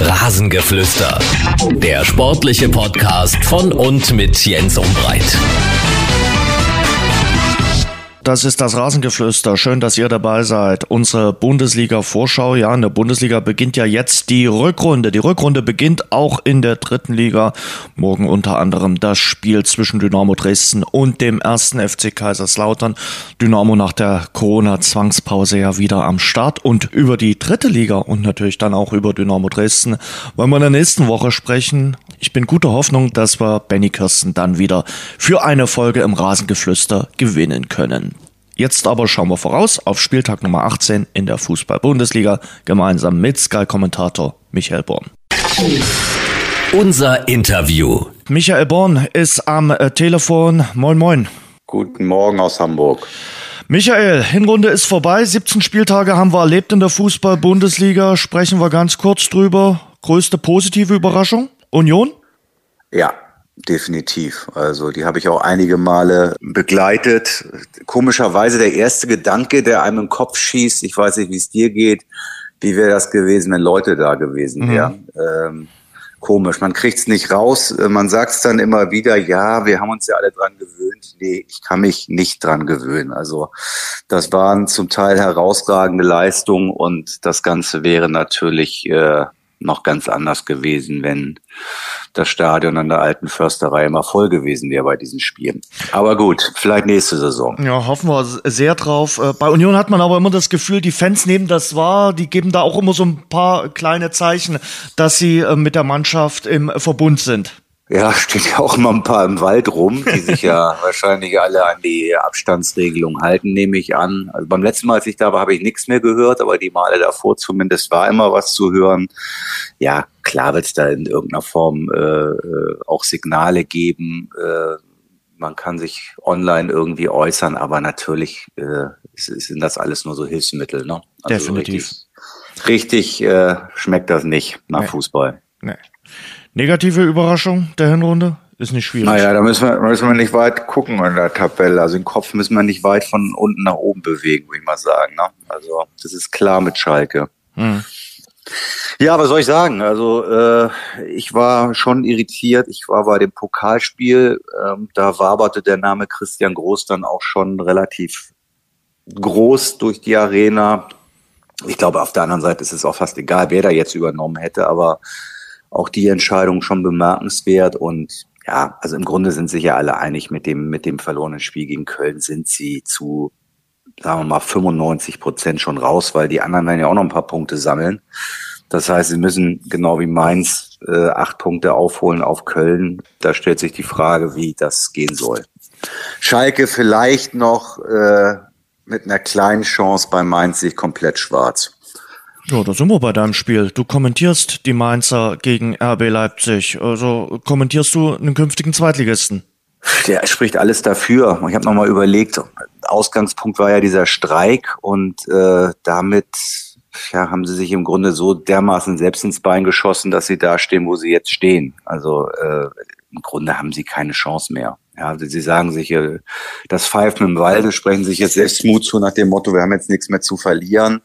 Rasengeflüster. Der sportliche Podcast von und mit Jens Umbreit. Das ist das Rasengeflüster. Schön, dass ihr dabei seid. Unsere Bundesliga-Vorschau. Ja, in der Bundesliga beginnt ja jetzt die Rückrunde. Die Rückrunde beginnt auch in der dritten Liga. Morgen unter anderem das Spiel zwischen Dynamo Dresden und dem ersten FC Kaiserslautern. Dynamo nach der Corona-Zwangspause ja wieder am Start. Und über die dritte Liga und natürlich dann auch über Dynamo Dresden wollen wir in der nächsten Woche sprechen. Ich bin guter Hoffnung, dass wir Benny Kirsten dann wieder für eine Folge im Rasengeflüster gewinnen können. Jetzt aber schauen wir voraus auf Spieltag Nummer 18 in der Fußball-Bundesliga gemeinsam mit Sky-Kommentator Michael Born. Unser Interview. Michael Born ist am äh, Telefon. Moin, moin. Guten Morgen aus Hamburg. Michael, Hinrunde ist vorbei. 17 Spieltage haben wir erlebt in der Fußball-Bundesliga. Sprechen wir ganz kurz drüber. Größte positive Überraschung? Union? Ja, definitiv. Also die habe ich auch einige Male begleitet. Komischerweise der erste Gedanke, der einem im Kopf schießt, ich weiß nicht, wie es dir geht, wie wäre das gewesen, wenn Leute da gewesen mhm. wären. Mhm. Ähm, komisch, man kriegt es nicht raus. Man sagt es dann immer wieder, ja, wir haben uns ja alle dran gewöhnt. Nee, ich kann mich nicht dran gewöhnen. Also das waren zum Teil herausragende Leistungen und das Ganze wäre natürlich äh, noch ganz anders gewesen, wenn das Stadion an der alten Försterei immer voll gewesen wäre bei diesen Spielen. Aber gut, vielleicht nächste Saison. Ja, hoffen wir sehr drauf. Äh, bei Union hat man aber immer das Gefühl, die Fans nehmen das wahr, die geben da auch immer so ein paar kleine Zeichen, dass sie äh, mit der Mannschaft im Verbund sind. Ja, steht ja auch immer ein paar im Wald rum, die sich ja wahrscheinlich alle an die Abstandsregelung halten, nehme ich an. Also beim letzten Mal, als ich da war, habe ich nichts mehr gehört, aber die Male davor zumindest war immer was zu hören. Ja, klar wird es da in irgendeiner Form äh, äh, auch Signale geben. Äh, man kann sich online irgendwie äußern, aber natürlich äh, sind das alles nur so Hilfsmittel. Ne? Also Definitiv. Richtig, richtig äh, schmeckt das nicht nach nee. Fußball. Nee. Negative Überraschung der Hinrunde? Ist nicht schwierig. Naja, da müssen wir, müssen wir nicht weit gucken in der Tabelle. Also den Kopf müssen wir nicht weit von unten nach oben bewegen, würde ich mal sagen. Ne? Also das ist klar mit Schalke. Hm. Ja, was soll ich sagen? Also äh, ich war schon irritiert. Ich war bei dem Pokalspiel. Ähm, da waberte der Name Christian Groß dann auch schon relativ groß durch die Arena. Ich glaube, auf der anderen Seite ist es auch fast egal, wer da jetzt übernommen hätte, aber auch die Entscheidung schon bemerkenswert und ja, also im Grunde sind sich ja alle einig mit dem, mit dem verlorenen Spiel gegen Köln sind sie zu, sagen wir mal, 95 Prozent schon raus, weil die anderen werden ja auch noch ein paar Punkte sammeln. Das heißt, sie müssen genau wie Mainz äh, acht Punkte aufholen auf Köln. Da stellt sich die Frage, wie das gehen soll. Schalke vielleicht noch äh, mit einer kleinen Chance bei Mainz sich komplett schwarz. Ja, da sind wir bei deinem Spiel. Du kommentierst die Mainzer gegen RB Leipzig. Also kommentierst du einen künftigen Zweitligisten? Der spricht alles dafür. Ich habe nochmal überlegt, Ausgangspunkt war ja dieser Streik und äh, damit ja, haben sie sich im Grunde so dermaßen selbst ins Bein geschossen, dass sie da stehen, wo sie jetzt stehen. Also äh, im Grunde haben sie keine Chance mehr. Ja, also sie sagen sich, äh, das Pfeifen im Walde sprechen sich jetzt selbst Mut zu nach dem Motto, wir haben jetzt nichts mehr zu verlieren.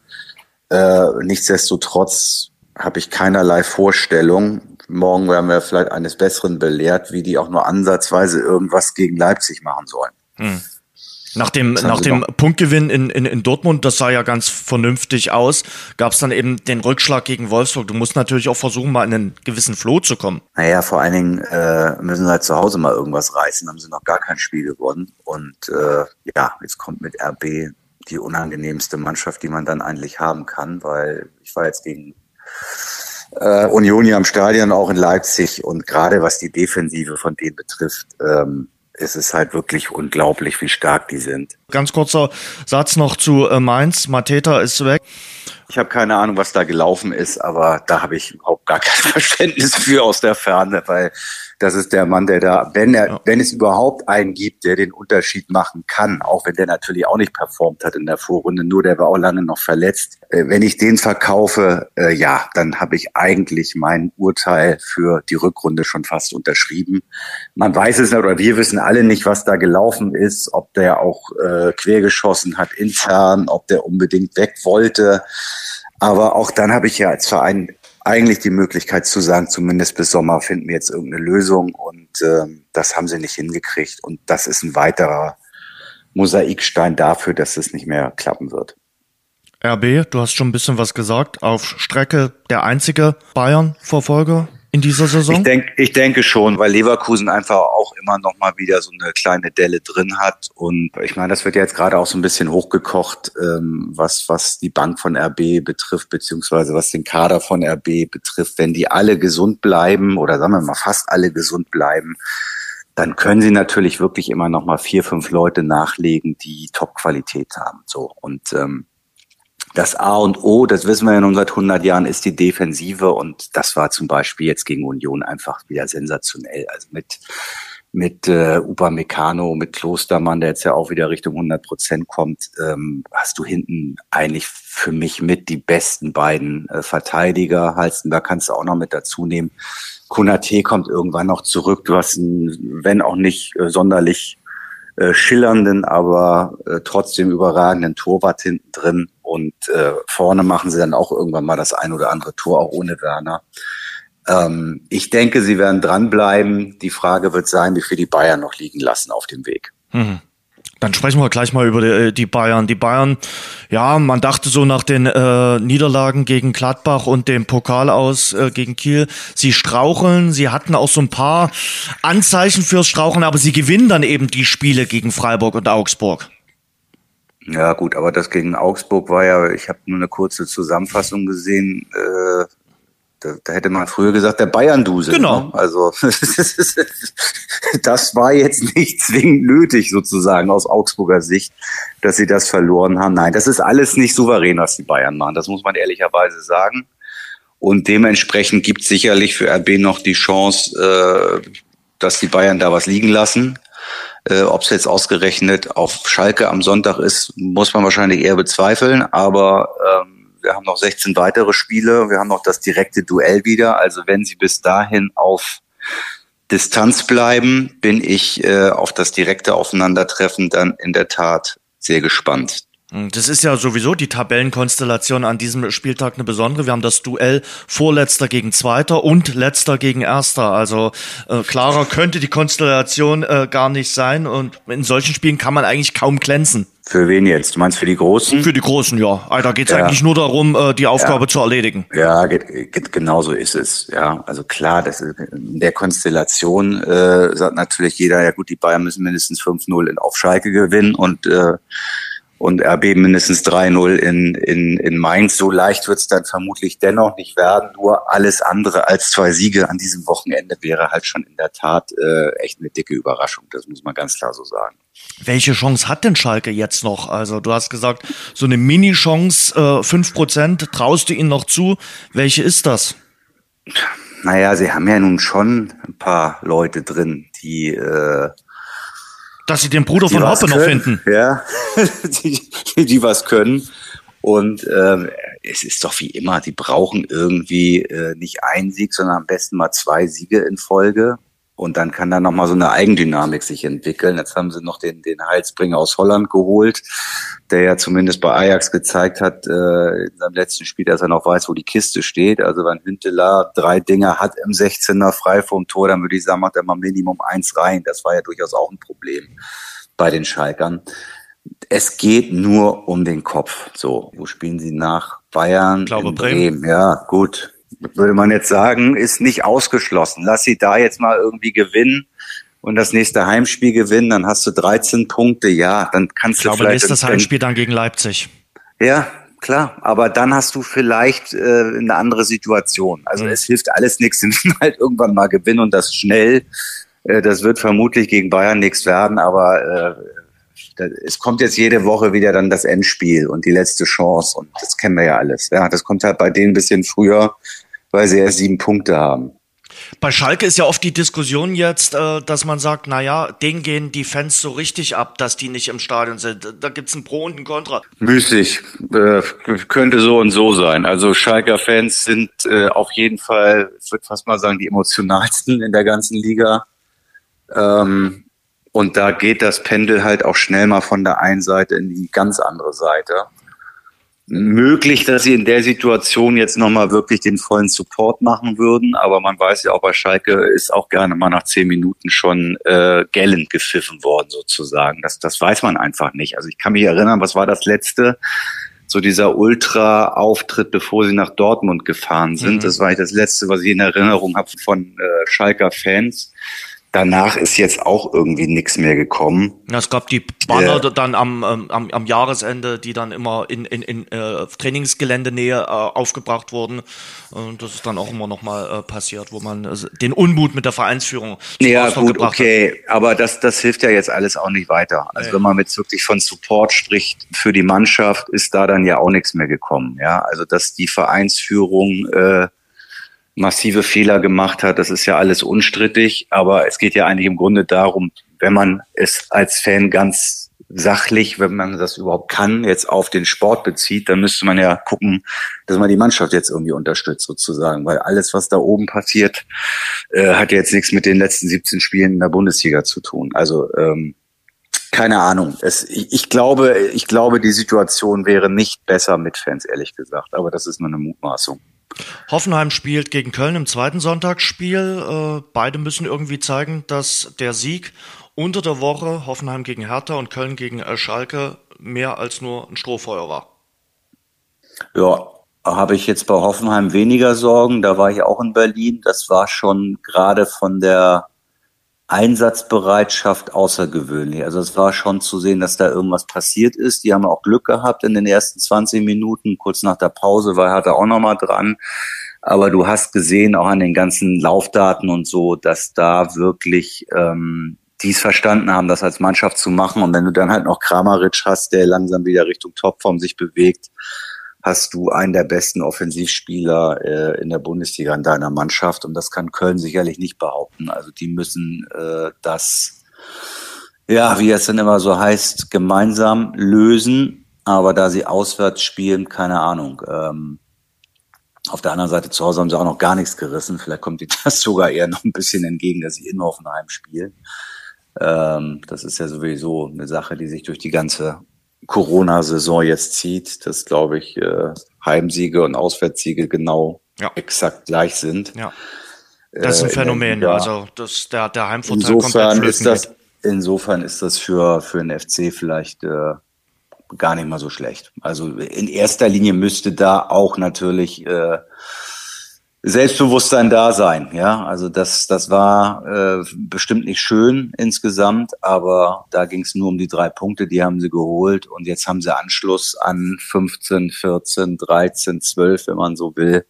Äh, nichtsdestotrotz habe ich keinerlei Vorstellung. Morgen werden wir vielleicht eines Besseren belehrt, wie die auch nur ansatzweise irgendwas gegen Leipzig machen sollen. Hm. Nach dem, nach dem Punktgewinn in, in, in Dortmund, das sah ja ganz vernünftig aus, gab es dann eben den Rückschlag gegen Wolfsburg. Du musst natürlich auch versuchen, mal in einen gewissen Flow zu kommen. Naja, vor allen Dingen äh, müssen sie halt zu Hause mal irgendwas reißen, haben sie noch gar kein Spiel gewonnen. Und äh, ja, jetzt kommt mit RB die unangenehmste Mannschaft, die man dann eigentlich haben kann, weil ich war jetzt gegen äh, Union hier am Stadion, auch in Leipzig und gerade was die Defensive von denen betrifft, ähm, es ist halt wirklich unglaublich, wie stark die sind. Ganz kurzer Satz noch zu äh, Mainz. Mateta ist weg. Ich habe keine Ahnung, was da gelaufen ist, aber da habe ich überhaupt gar kein Verständnis für aus der Ferne, weil das ist der Mann, der da, wenn er, ja. wenn es überhaupt einen gibt, der den Unterschied machen kann, auch wenn der natürlich auch nicht performt hat in der Vorrunde, nur der war auch lange noch verletzt. Äh, wenn ich den verkaufe, äh, ja, dann habe ich eigentlich mein Urteil für die Rückrunde schon fast unterschrieben. Man weiß es nicht, oder wir wissen alle nicht, was da gelaufen ist, ob der auch äh, quergeschossen hat intern, ob der unbedingt weg wollte. Aber auch dann habe ich ja als Verein eigentlich die Möglichkeit zu sagen, zumindest bis Sommer finden wir jetzt irgendeine Lösung und äh, das haben sie nicht hingekriegt und das ist ein weiterer Mosaikstein dafür, dass es nicht mehr klappen wird. RB, du hast schon ein bisschen was gesagt, auf Strecke der einzige Bayern-Verfolger in dieser Saison? Ich, denk, ich denke schon, weil Leverkusen einfach auch immer noch mal wieder so eine kleine Delle drin hat. Und ich meine, das wird ja jetzt gerade auch so ein bisschen hochgekocht, ähm, was, was die Bank von RB betrifft, beziehungsweise was den Kader von RB betrifft. Wenn die alle gesund bleiben oder sagen wir mal fast alle gesund bleiben, dann können sie natürlich wirklich immer noch mal vier, fünf Leute nachlegen, die Top-Qualität haben. So und ähm, das A und O, das wissen wir ja nun seit 100 Jahren, ist die Defensive und das war zum Beispiel jetzt gegen Union einfach wieder sensationell. Also mit mit äh, Upamecano, mit Klostermann, der jetzt ja auch wieder Richtung 100 Prozent kommt, ähm, hast du hinten eigentlich für mich mit die besten beiden äh, Verteidiger. da kannst du auch noch mit dazu nehmen. Kunate kommt irgendwann noch zurück. Du hast einen, wenn auch nicht äh, sonderlich äh, schillernden, aber äh, trotzdem überragenden Torwart hinten drin. Und äh, vorne machen sie dann auch irgendwann mal das ein oder andere Tor, auch ohne Werner. Ähm, ich denke, sie werden dranbleiben. Die Frage wird sein, wie viel die Bayern noch liegen lassen auf dem Weg. Mhm. Dann sprechen wir gleich mal über die, äh, die, Bayern. Die Bayern, ja, man dachte so nach den äh, Niederlagen gegen Gladbach und dem Pokal aus äh, gegen Kiel, sie straucheln. Sie hatten auch so ein paar Anzeichen fürs Straucheln, aber sie gewinnen dann eben die Spiele gegen Freiburg und Augsburg. Ja gut, aber das gegen Augsburg war ja, ich habe nur eine kurze Zusammenfassung gesehen. Äh, da, da hätte man früher gesagt, der Bayern-Dusel. Genau. Ne? Also das war jetzt nicht zwingend nötig sozusagen aus Augsburger Sicht, dass sie das verloren haben. Nein, das ist alles nicht souverän, was die Bayern machen. Das muss man ehrlicherweise sagen. Und dementsprechend gibt es sicherlich für RB noch die Chance, äh, dass die Bayern da was liegen lassen. Äh, Ob es jetzt ausgerechnet auf Schalke am Sonntag ist, muss man wahrscheinlich eher bezweifeln. Aber ähm, wir haben noch 16 weitere Spiele. Wir haben noch das direkte Duell wieder. Also wenn sie bis dahin auf Distanz bleiben, bin ich äh, auf das direkte Aufeinandertreffen dann in der Tat sehr gespannt. Hm, das ist ja sowieso die Tabellenkonstellation an diesem Spieltag eine besondere. Wir haben das Duell Vorletzter gegen Zweiter und Letzter gegen Erster. Also äh, klarer könnte die Konstellation äh, gar nicht sein. Und in solchen Spielen kann man eigentlich kaum glänzen. Für wen jetzt? Du meinst für die Großen? Für die Großen, ja. Da geht es ja. eigentlich nur darum, äh, die Aufgabe ja. zu erledigen. Ja, geht, geht, genau so ist es. Ja, also klar, das ist, in der Konstellation äh, sagt natürlich jeder, ja gut, die Bayern müssen mindestens 5-0 auf Schalke gewinnen und äh, und RB mindestens 3-0 in, in, in Mainz. So leicht wird es dann vermutlich dennoch nicht werden. Nur alles andere als zwei Siege an diesem Wochenende wäre halt schon in der Tat äh, echt eine dicke Überraschung. Das muss man ganz klar so sagen. Welche Chance hat denn Schalke jetzt noch? Also du hast gesagt, so eine Mini-Chance, äh, 5%, traust du ihnen noch zu? Welche ist das? Naja, sie haben ja nun schon ein paar Leute drin, die äh, dass sie den Bruder von Hoppe noch finden. Ja, die, die was können. Und ähm, es ist doch wie immer, die brauchen irgendwie äh, nicht einen Sieg, sondern am besten mal zwei Siege in Folge. Und dann kann da nochmal so eine Eigendynamik sich entwickeln. Jetzt haben sie noch den, den Heilsbringer aus Holland geholt, der ja zumindest bei Ajax gezeigt hat, äh, in seinem letzten Spiel, dass er noch weiß, wo die Kiste steht. Also wenn Hünteler drei Dinger hat im 16er frei vom Tor, dann würde ich sagen, macht er mal Minimum eins rein. Das war ja durchaus auch ein Problem bei den Schalkern. Es geht nur um den Kopf. So, wo spielen sie nach? Bayern, ich glaube, Bremen. Bremen. Ja, gut würde man jetzt sagen, ist nicht ausgeschlossen. Lass sie da jetzt mal irgendwie gewinnen und das nächste Heimspiel gewinnen, dann hast du 13 Punkte. Ja, dann kannst ich du glaube, vielleicht. nächstes Heimspiel dann gegen Leipzig. Ja, klar. Aber dann hast du vielleicht äh, eine andere Situation. Also mhm. es hilft alles nichts. Sie müssen halt irgendwann mal gewinnen und das schnell. Äh, das wird vermutlich gegen Bayern nichts werden, aber äh, es kommt jetzt jede Woche wieder dann das Endspiel und die letzte Chance und das kennen wir ja alles. Ja, das kommt halt bei denen ein bisschen früher weil sie erst sieben Punkte haben. Bei Schalke ist ja oft die Diskussion jetzt, äh, dass man sagt, na ja, denen gehen die Fans so richtig ab, dass die nicht im Stadion sind. Da gibt's ein Pro und ein Contra. Müßig. Äh, könnte so und so sein. Also Schalker Fans sind äh, auf jeden Fall, ich würde fast mal sagen, die emotionalsten in der ganzen Liga. Ähm, und da geht das Pendel halt auch schnell mal von der einen Seite in die ganz andere Seite. Möglich, dass sie in der Situation jetzt nochmal wirklich den vollen Support machen würden, aber man weiß ja auch bei Schalke ist auch gerne mal nach zehn Minuten schon äh, gellend gepfiffen worden sozusagen. Das, das weiß man einfach nicht. Also ich kann mich erinnern, was war das letzte? So dieser Ultra-Auftritt, bevor sie nach Dortmund gefahren sind. Mhm. Das war das letzte, was ich in Erinnerung habe von äh, Schalker Fans danach ist jetzt auch irgendwie nichts mehr gekommen. Ja, es gab die Banner äh, dann am, ähm, am, am Jahresende, die dann immer in, in, in äh, Trainingsgeländenähe äh, aufgebracht wurden. Und das ist dann auch immer nochmal äh, passiert, wo man äh, den Unmut mit der Vereinsführung Ja, gut, okay. Hat. Aber das, das hilft ja jetzt alles auch nicht weiter. Also nee. wenn man jetzt wirklich von Support spricht für die Mannschaft, ist da dann ja auch nichts mehr gekommen. Ja, also dass die Vereinsführung äh, massive Fehler gemacht hat, das ist ja alles unstrittig, aber es geht ja eigentlich im Grunde darum, wenn man es als Fan ganz sachlich, wenn man das überhaupt kann, jetzt auf den Sport bezieht, dann müsste man ja gucken, dass man die Mannschaft jetzt irgendwie unterstützt sozusagen, weil alles, was da oben passiert, äh, hat jetzt nichts mit den letzten 17 Spielen in der Bundesliga zu tun. Also ähm, keine Ahnung. Es, ich, ich glaube, ich glaube, die Situation wäre nicht besser mit Fans, ehrlich gesagt. Aber das ist nur eine Mutmaßung. Hoffenheim spielt gegen Köln im zweiten Sonntagsspiel. Äh, beide müssen irgendwie zeigen, dass der Sieg unter der Woche Hoffenheim gegen Hertha und Köln gegen Schalke mehr als nur ein Strohfeuer war. Ja, habe ich jetzt bei Hoffenheim weniger Sorgen. Da war ich auch in Berlin. Das war schon gerade von der Einsatzbereitschaft außergewöhnlich. Also es war schon zu sehen, dass da irgendwas passiert ist. Die haben auch Glück gehabt in den ersten 20 Minuten. Kurz nach der Pause war er auch nochmal dran. Aber du hast gesehen, auch an den ganzen Laufdaten und so, dass da wirklich ähm, die es verstanden haben, das als Mannschaft zu machen. Und wenn du dann halt noch Kramaric hast, der langsam wieder Richtung Topform sich bewegt, hast du einen der besten Offensivspieler äh, in der Bundesliga in deiner Mannschaft und das kann Köln sicherlich nicht behaupten. Also die müssen äh, das, ja, wie es dann immer so heißt, gemeinsam lösen. Aber da sie auswärts spielen, keine Ahnung. Ähm, auf der anderen Seite zu Hause haben sie auch noch gar nichts gerissen. Vielleicht kommt ihnen das sogar eher noch ein bisschen entgegen, dass sie in Hoffenheim spielen. Ähm, das ist ja sowieso eine Sache, die sich durch die ganze Corona-Saison jetzt zieht, dass, glaube ich, äh, Heimsiege und Auswärtssiege genau ja. exakt gleich sind. Ja. Das ist ein äh, Phänomen, ja. also das, der, der Heimvorteil insofern ist das. Insofern ist das für, für den FC vielleicht äh, gar nicht mal so schlecht. Also in erster Linie müsste da auch natürlich äh, Selbstbewusstsein da sein. Ja, also das, das war äh, bestimmt nicht schön insgesamt, aber da ging es nur um die drei Punkte, die haben sie geholt und jetzt haben sie Anschluss an 15, 14, 13, 12, wenn man so will.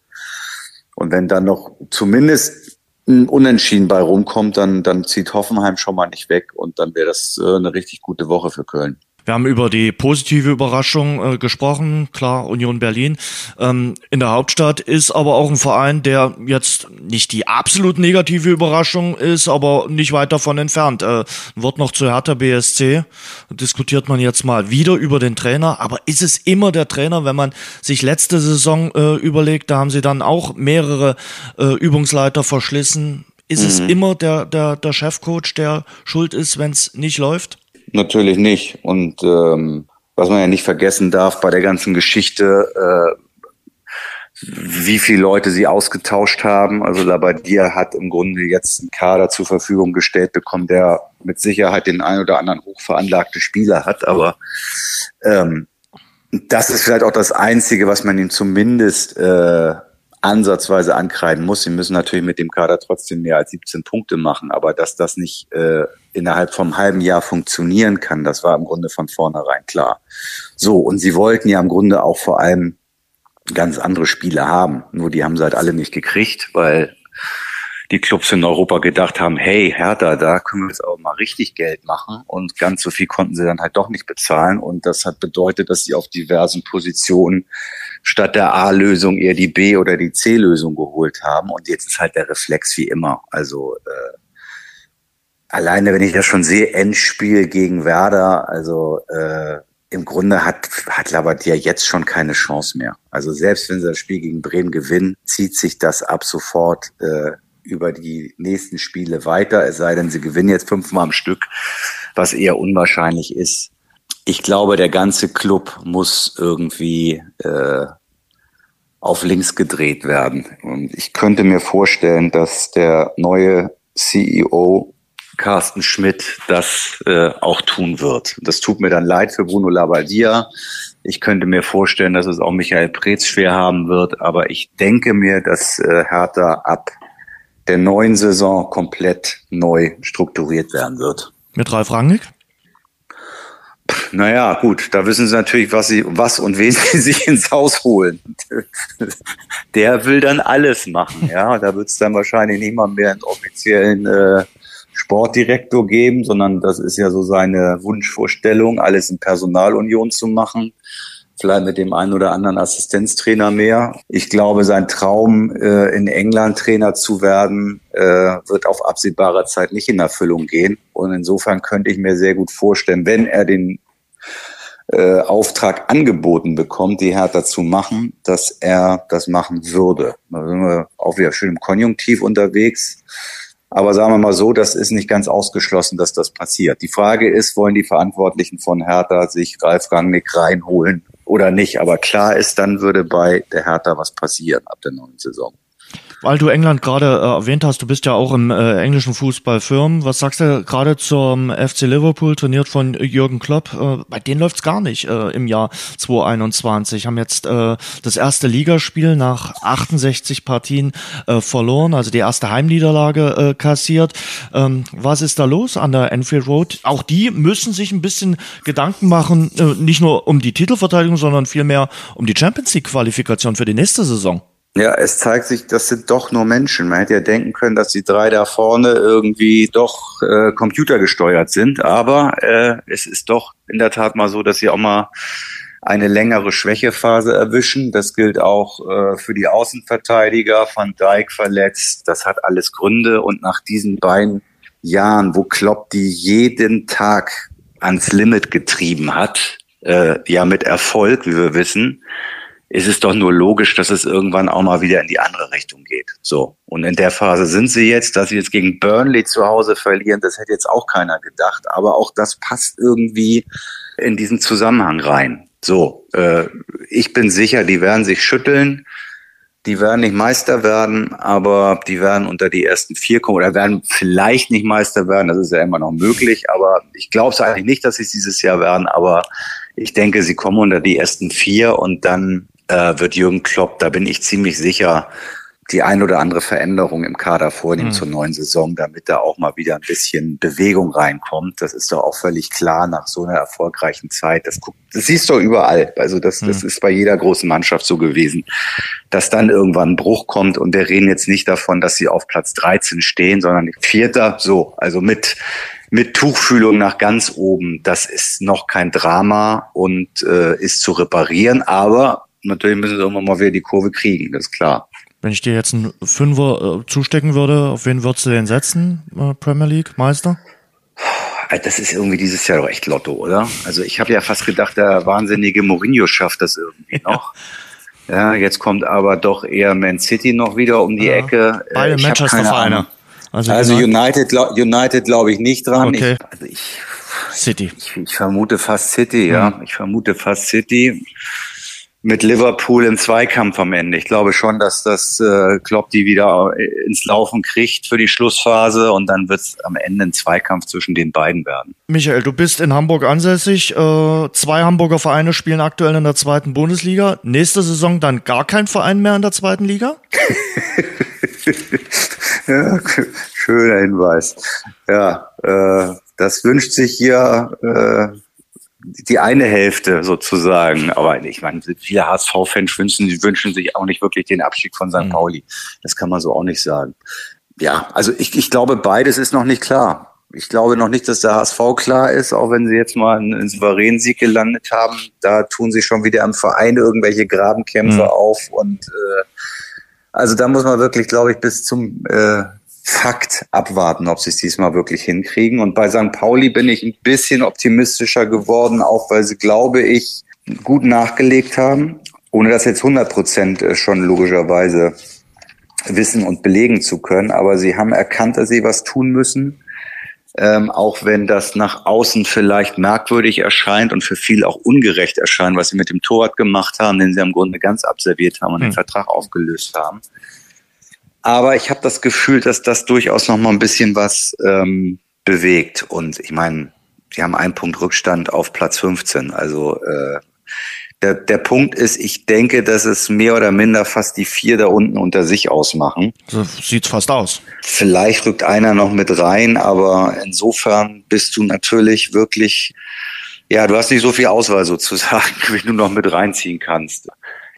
Und wenn dann noch zumindest ein Unentschieden bei rumkommt, dann, dann zieht Hoffenheim schon mal nicht weg und dann wäre das äh, eine richtig gute Woche für Köln. Wir haben über die positive Überraschung äh, gesprochen, klar, Union Berlin. Ähm, in der Hauptstadt ist aber auch ein Verein, der jetzt nicht die absolut negative Überraschung ist, aber nicht weit davon entfernt. Äh, wird noch zu Hertha BSC, diskutiert man jetzt mal wieder über den Trainer, aber ist es immer der Trainer, wenn man sich letzte Saison äh, überlegt, da haben sie dann auch mehrere äh, Übungsleiter verschlissen. Ist mhm. es immer der, der, der Chefcoach, der schuld ist, wenn es nicht läuft? Natürlich nicht. Und ähm, was man ja nicht vergessen darf bei der ganzen Geschichte, äh, wie viele Leute sie ausgetauscht haben. Also Labadia hat im Grunde jetzt einen Kader zur Verfügung gestellt bekommen, der mit Sicherheit den ein oder anderen hochveranlagten Spieler hat. Aber ähm, das ist vielleicht auch das Einzige, was man ihm zumindest äh, ansatzweise ankreiden muss. Sie müssen natürlich mit dem Kader trotzdem mehr als 17 Punkte machen, aber dass das nicht äh, innerhalb vom halben Jahr funktionieren kann, das war im Grunde von vornherein klar. So, und sie wollten ja im Grunde auch vor allem ganz andere Spiele haben. Nur die haben sie halt alle nicht gekriegt, weil die Clubs in Europa gedacht haben, hey, Hertha, da können wir jetzt auch mal richtig Geld machen. Und ganz so viel konnten sie dann halt doch nicht bezahlen. Und das hat bedeutet, dass sie auf diversen Positionen statt der A-Lösung eher die B- oder die C-Lösung geholt haben. Und jetzt ist halt der Reflex wie immer. Also äh, alleine, wenn ich das schon sehe, Endspiel gegen Werder, also äh, im Grunde hat, hat Labadia jetzt schon keine Chance mehr. Also selbst wenn sie das Spiel gegen Bremen gewinnen, zieht sich das ab sofort äh, über die nächsten Spiele weiter, es sei denn, sie gewinnen jetzt fünfmal am Stück, was eher unwahrscheinlich ist. ich glaube, der ganze Club muss irgendwie äh, auf links gedreht werden. Und ich könnte mir vorstellen, dass der neue CEO Carsten Schmidt das äh, auch tun wird. Das tut mir dann leid für Bruno Labbadia. Ich könnte mir vorstellen, dass es auch Michael Preetz schwer haben wird, aber ich denke mir, dass äh, Hertha ab der neuen Saison komplett neu strukturiert werden wird. Mit Ralf Rangnick? Naja, gut, da wissen sie natürlich, was sie, was und wen sie sich ins Haus holen. Der will dann alles machen, ja. Da wird es dann wahrscheinlich mal mehr einen offiziellen äh, Sportdirektor geben, sondern das ist ja so seine Wunschvorstellung, alles in Personalunion zu machen. Vielleicht mit dem einen oder anderen Assistenztrainer mehr. Ich glaube, sein Traum, äh, in England Trainer zu werden, äh, wird auf absehbare Zeit nicht in Erfüllung gehen. Und insofern könnte ich mir sehr gut vorstellen, wenn er den äh, Auftrag angeboten bekommt, die Hertha zu machen, dass er das machen würde. Da sind wir auch wieder schön im Konjunktiv unterwegs. Aber sagen wir mal so, das ist nicht ganz ausgeschlossen, dass das passiert. Die Frage ist, wollen die Verantwortlichen von Hertha sich Ralf Rangnick reinholen oder nicht? Aber klar ist, dann würde bei der Hertha was passieren ab der neuen Saison. Weil du England gerade äh, erwähnt hast, du bist ja auch im äh, englischen Fußball firm. Was sagst du gerade zum FC Liverpool, trainiert von Jürgen Klopp? Äh, bei denen läuft's gar nicht äh, im Jahr 2021. Haben jetzt äh, das erste Ligaspiel nach 68 Partien äh, verloren, also die erste Heimniederlage äh, kassiert. Ähm, was ist da los an der Enfield Road? Auch die müssen sich ein bisschen Gedanken machen, äh, nicht nur um die Titelverteidigung, sondern vielmehr um die Champions League Qualifikation für die nächste Saison. Ja, es zeigt sich, das sind doch nur Menschen. Man hätte ja denken können, dass die drei da vorne irgendwie doch äh, computergesteuert sind, aber äh, es ist doch in der Tat mal so, dass sie auch mal eine längere Schwächephase erwischen. Das gilt auch äh, für die Außenverteidiger. Van Dijk verletzt. Das hat alles Gründe. Und nach diesen beiden Jahren, wo Klopp die jeden Tag ans Limit getrieben hat, äh, ja mit Erfolg, wie wir wissen, ist es doch nur logisch, dass es irgendwann auch mal wieder in die andere Richtung geht. So. Und in der Phase sind sie jetzt, dass sie jetzt gegen Burnley zu Hause verlieren, das hätte jetzt auch keiner gedacht. Aber auch das passt irgendwie in diesen Zusammenhang rein. So, äh, ich bin sicher, die werden sich schütteln. Die werden nicht Meister werden, aber die werden unter die ersten vier kommen oder werden vielleicht nicht Meister werden. Das ist ja immer noch möglich, aber ich glaube es eigentlich nicht, dass sie es dieses Jahr werden. Aber ich denke, sie kommen unter die ersten vier und dann äh, wird Jürgen Klopp, da bin ich ziemlich sicher, die ein oder andere Veränderung im Kader vornehmen mhm. zur neuen Saison, damit da auch mal wieder ein bisschen Bewegung reinkommt. Das ist doch auch völlig klar nach so einer erfolgreichen Zeit. Das, das siehst du überall. Also das, mhm. das ist bei jeder großen Mannschaft so gewesen, dass dann irgendwann ein Bruch kommt und wir reden jetzt nicht davon, dass sie auf Platz 13 stehen, sondern Vierter, so, also mit mit Tuchfühlung nach ganz oben, das ist noch kein Drama und äh, ist zu reparieren, aber natürlich müssen sie irgendwann mal wieder die Kurve kriegen, das ist klar. Wenn ich dir jetzt einen Fünfer äh, zustecken würde, auf wen würdest du den setzen, äh, Premier League Meister? Das ist irgendwie dieses Jahr doch echt Lotto, oder? Also ich habe ja fast gedacht, der wahnsinnige Mourinho schafft das irgendwie ja. noch. Ja, jetzt kommt aber doch eher Man City noch wieder um die ja. Ecke. Äh, Beide Manchester-Vereine. Also, also United, United glaube ich nicht dran. Okay. Ich, also ich, City. Ich, ich, vermute fast City, ja. Mhm. Ich vermute fast City mit Liverpool im Zweikampf am Ende. Ich glaube schon, dass das äh, Klopp die wieder ins Laufen kriegt für die Schlussphase und dann wird es am Ende ein Zweikampf zwischen den beiden werden. Michael, du bist in Hamburg ansässig. Äh, zwei Hamburger Vereine spielen aktuell in der zweiten Bundesliga. Nächste Saison dann gar kein Verein mehr in der zweiten Liga? ja, schöner Hinweis. Ja, äh, das wünscht sich hier äh, die eine Hälfte sozusagen. Aber ich meine, viele HSV-Fans wünschen, wünschen sich auch nicht wirklich den Abstieg von St. Mhm. Pauli. Das kann man so auch nicht sagen. Ja, also ich, ich glaube, beides ist noch nicht klar. Ich glaube noch nicht, dass der HSV klar ist, auch wenn sie jetzt mal einen, souveränen Sieg gelandet haben. Da tun sie schon wieder im Verein irgendwelche Grabenkämpfe mhm. auf. Und äh, also da muss man wirklich, glaube ich, bis zum äh, Fakt abwarten, ob sie es diesmal wirklich hinkriegen. Und bei St. Pauli bin ich ein bisschen optimistischer geworden, auch weil sie, glaube ich, gut nachgelegt haben, ohne das jetzt 100 Prozent schon logischerweise wissen und belegen zu können. Aber sie haben erkannt, dass sie was tun müssen. Ähm, auch wenn das nach außen vielleicht merkwürdig erscheint und für viele auch ungerecht erscheint, was sie mit dem Torwart gemacht haben, den sie im Grunde ganz abserviert haben und hm. den Vertrag aufgelöst haben. Aber ich habe das Gefühl, dass das durchaus noch mal ein bisschen was ähm, bewegt. Und ich meine, sie haben einen Punkt Rückstand auf Platz 15. Also äh, der, der Punkt ist, ich denke, dass es mehr oder minder fast die vier da unten unter sich ausmachen. So sieht's fast aus. Vielleicht rückt einer noch mit rein, aber insofern bist du natürlich wirklich, ja, du hast nicht so viel Auswahl sozusagen, wie du noch mit reinziehen kannst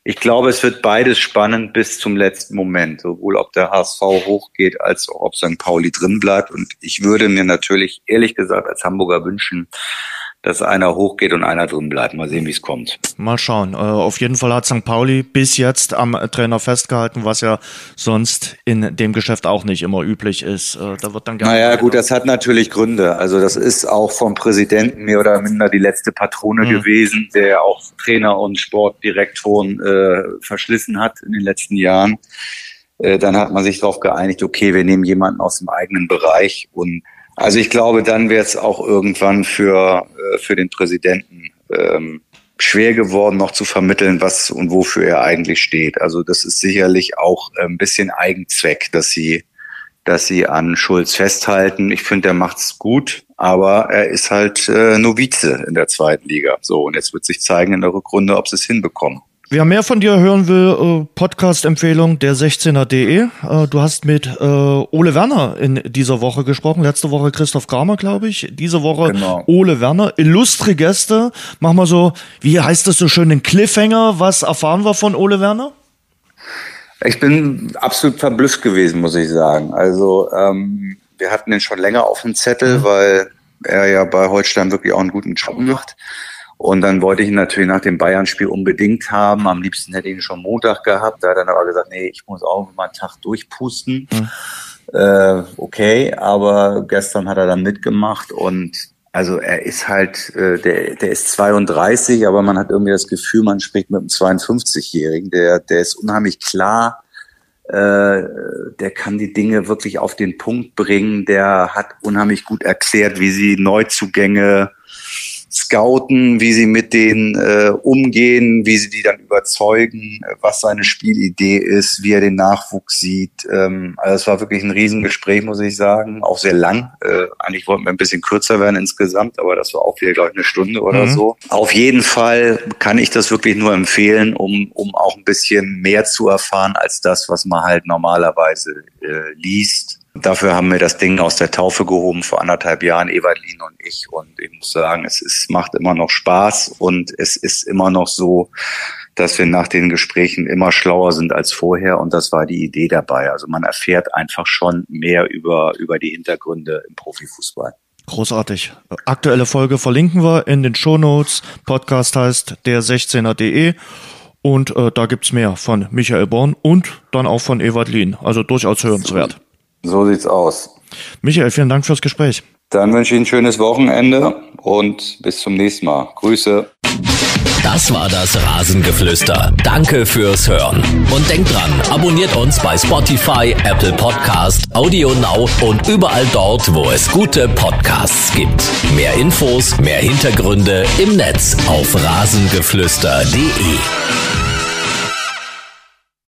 ich glaube, es wird beides spannend bis zum letzten Moment, sowohl ob der HSV hochgeht, als auch ob St. Pauli drin bleibt. Und ich würde mir natürlich ehrlich gesagt als Hamburger wünschen, dass einer hochgeht und einer drin bleibt. Mal sehen, wie es kommt. Mal schauen. Äh, auf jeden Fall hat St. Pauli bis jetzt am Trainer festgehalten, was ja sonst in dem Geschäft auch nicht immer üblich ist. Äh, da wird dann gerne. Naja, gut, das hat natürlich Gründe. Also das ist auch vom Präsidenten mehr oder minder die letzte Patrone mhm. gewesen, der auch Trainer und Sportdirektoren äh, verschlissen hat in den letzten Jahren. Äh, dann hat man sich darauf geeinigt, okay, wir nehmen jemanden aus dem eigenen Bereich und also ich glaube, dann wäre es auch irgendwann für, äh, für den Präsidenten ähm, schwer geworden, noch zu vermitteln, was und wofür er eigentlich steht. Also das ist sicherlich auch ein bisschen Eigenzweck, dass sie, dass sie an Schulz festhalten. Ich finde, er macht's gut, aber er ist halt äh, Novize in der zweiten Liga. So, und jetzt wird sich zeigen in der Rückrunde, ob sie es hinbekommen. Wer mehr von dir hören will, äh, Podcast-Empfehlung der 16er.de. Äh, du hast mit äh, Ole Werner in dieser Woche gesprochen. Letzte Woche Christoph Kramer, glaube ich. Diese Woche genau. Ole Werner. Illustre Gäste. Mach mal so, wie heißt das so schön, den Cliffhanger. Was erfahren wir von Ole Werner? Ich bin absolut verblüfft gewesen, muss ich sagen. Also ähm, wir hatten den schon länger auf dem Zettel, mhm. weil er ja bei Holstein wirklich auch einen guten Job macht. Und dann wollte ich ihn natürlich nach dem Bayern-Spiel unbedingt haben. Am liebsten hätte ich ihn schon Montag gehabt. Da hat er dann aber gesagt, nee, ich muss auch mal einen Tag durchpusten. Mhm. Äh, okay, aber gestern hat er dann mitgemacht und also er ist halt, äh, der, der ist 32, aber man hat irgendwie das Gefühl, man spricht mit einem 52-Jährigen. Der, der ist unheimlich klar, äh, der kann die Dinge wirklich auf den Punkt bringen. Der hat unheimlich gut erklärt, wie sie Neuzugänge scouten, wie sie mit denen äh, umgehen, wie sie die dann überzeugen, was seine Spielidee ist, wie er den Nachwuchs sieht. Ähm, also es war wirklich ein Riesengespräch, muss ich sagen, auch sehr lang. Äh, eigentlich wollten wir ein bisschen kürzer werden insgesamt, aber das war auch wieder, glaube ich, eine Stunde oder mhm. so. Auf jeden Fall kann ich das wirklich nur empfehlen, um, um auch ein bisschen mehr zu erfahren als das, was man halt normalerweise äh, liest Dafür haben wir das Ding aus der Taufe gehoben vor anderthalb Jahren, Evalin und ich. Und ich muss sagen, es ist, macht immer noch Spaß und es ist immer noch so, dass wir nach den Gesprächen immer schlauer sind als vorher. Und das war die Idee dabei. Also man erfährt einfach schon mehr über, über die Hintergründe im Profifußball. Großartig. Aktuelle Folge verlinken wir in den Show Notes. Podcast heißt der 16er.de. Und äh, da gibt's mehr von Michael Born und dann auch von Ewald Lien. Also durchaus hörenswert. So sieht's aus. Michael, vielen Dank fürs Gespräch. Dann wünsche ich ein schönes Wochenende und bis zum nächsten Mal. Grüße. Das war das Rasengeflüster. Danke fürs Hören. Und denkt dran, abonniert uns bei Spotify, Apple Podcast, Audio Now und überall dort, wo es gute Podcasts gibt. Mehr Infos, mehr Hintergründe im Netz auf rasengeflüster.de.